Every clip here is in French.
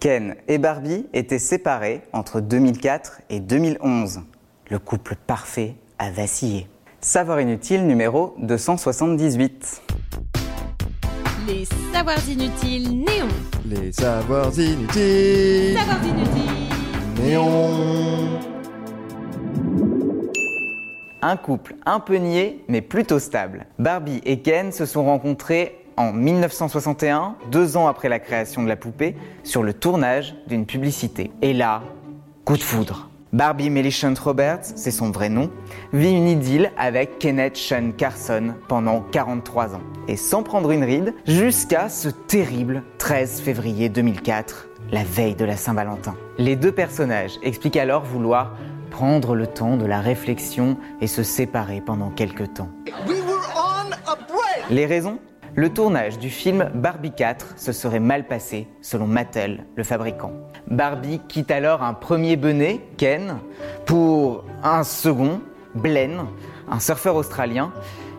Ken et Barbie étaient séparés entre 2004 et 2011. Le couple parfait a vacillé. Savoir inutile numéro 278. Les savoirs inutiles néons. Les savoirs inutiles. Savoirs inutiles. Néon. Un couple un peu niais mais plutôt stable. Barbie et Ken se sont rencontrés en 1961, deux ans après la création de la poupée, sur le tournage d'une publicité. Et là, coup de foudre. Barbie Millicent Roberts, c'est son vrai nom, vit une idylle avec Kenneth Sean Carson pendant 43 ans. Et sans prendre une ride, jusqu'à ce terrible 13 février 2004, la veille de la Saint-Valentin. Les deux personnages expliquent alors vouloir prendre le temps de la réflexion et se séparer pendant quelques temps. Les raisons? Le tournage du film Barbie 4 se serait mal passé, selon Mattel, le fabricant. Barbie quitte alors un premier bonnet, Ken, pour un second, Blaine, un surfeur australien,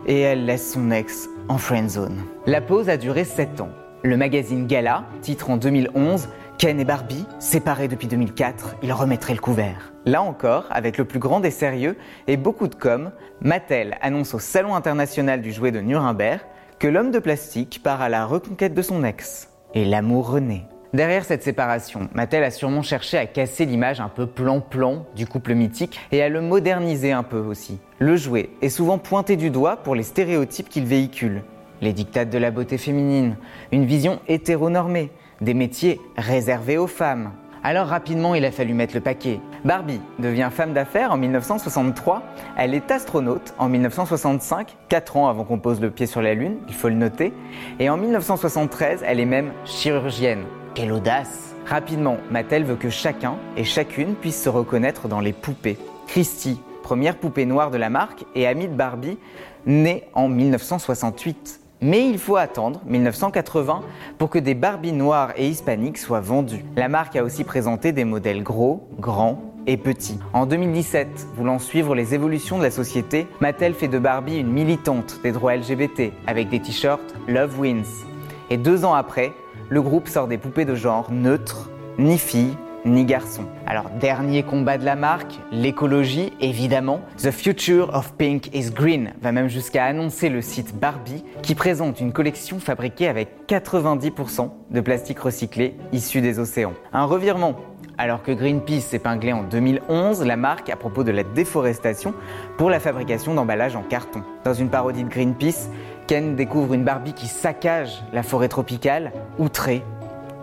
et elle laisse son ex en friend zone. La pause a duré 7 ans. Le magazine Gala titre en 2011 Ken et Barbie, séparés depuis 2004, ils remettraient le couvert. Là encore, avec le plus grand des sérieux et beaucoup de com, Mattel annonce au Salon international du jouet de Nuremberg que l'homme de plastique part à la reconquête de son ex. Et l'amour renaît. Derrière cette séparation, Mattel a sûrement cherché à casser l'image un peu plan-plan du couple mythique et à le moderniser un peu aussi. Le jouet est souvent pointé du doigt pour les stéréotypes qu'il véhicule. Les dictates de la beauté féminine, une vision hétéronormée, des métiers réservés aux femmes, alors rapidement, il a fallu mettre le paquet. Barbie devient femme d'affaires en 1963, elle est astronaute en 1965, 4 ans avant qu'on pose le pied sur la Lune, il faut le noter, et en 1973, elle est même chirurgienne. Quelle audace Rapidement, Mattel veut que chacun et chacune puisse se reconnaître dans les poupées. Christy, première poupée noire de la marque, et amie de Barbie, née en 1968. Mais il faut attendre 1980 pour que des Barbies noires et hispaniques soient vendues. La marque a aussi présenté des modèles gros, grands et petits. En 2017, voulant suivre les évolutions de la société, Mattel fait de Barbie une militante des droits LGBT avec des t-shirts Love Wins. Et deux ans après, le groupe sort des poupées de genre neutres, ni filles, ni garçon. Alors, dernier combat de la marque, l'écologie, évidemment. The Future of Pink is Green va même jusqu'à annoncer le site Barbie qui présente une collection fabriquée avec 90% de plastique recyclé issu des océans. Un revirement alors que Greenpeace épinglait en 2011 la marque à propos de la déforestation pour la fabrication d'emballages en carton. Dans une parodie de Greenpeace, Ken découvre une Barbie qui saccage la forêt tropicale, outré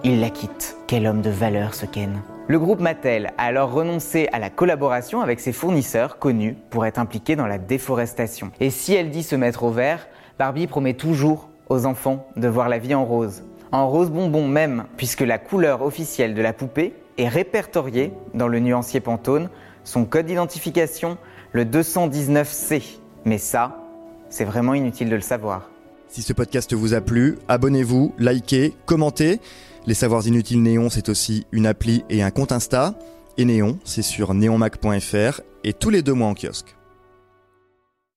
il la quitte. Quel homme de valeur ce Ken. Le groupe Mattel a alors renoncé à la collaboration avec ses fournisseurs connus pour être impliqués dans la déforestation. Et si elle dit se mettre au vert, Barbie promet toujours aux enfants de voir la vie en rose. En rose bonbon même, puisque la couleur officielle de la poupée est répertoriée dans le nuancier Pantone, son code d'identification, le 219C. Mais ça, c'est vraiment inutile de le savoir. Si ce podcast vous a plu, abonnez-vous, likez, commentez. Les Savoirs Inutiles Néon, c'est aussi une appli et un compte Insta. Et Néon, c'est sur neonmac.fr et tous les deux mois en kiosque.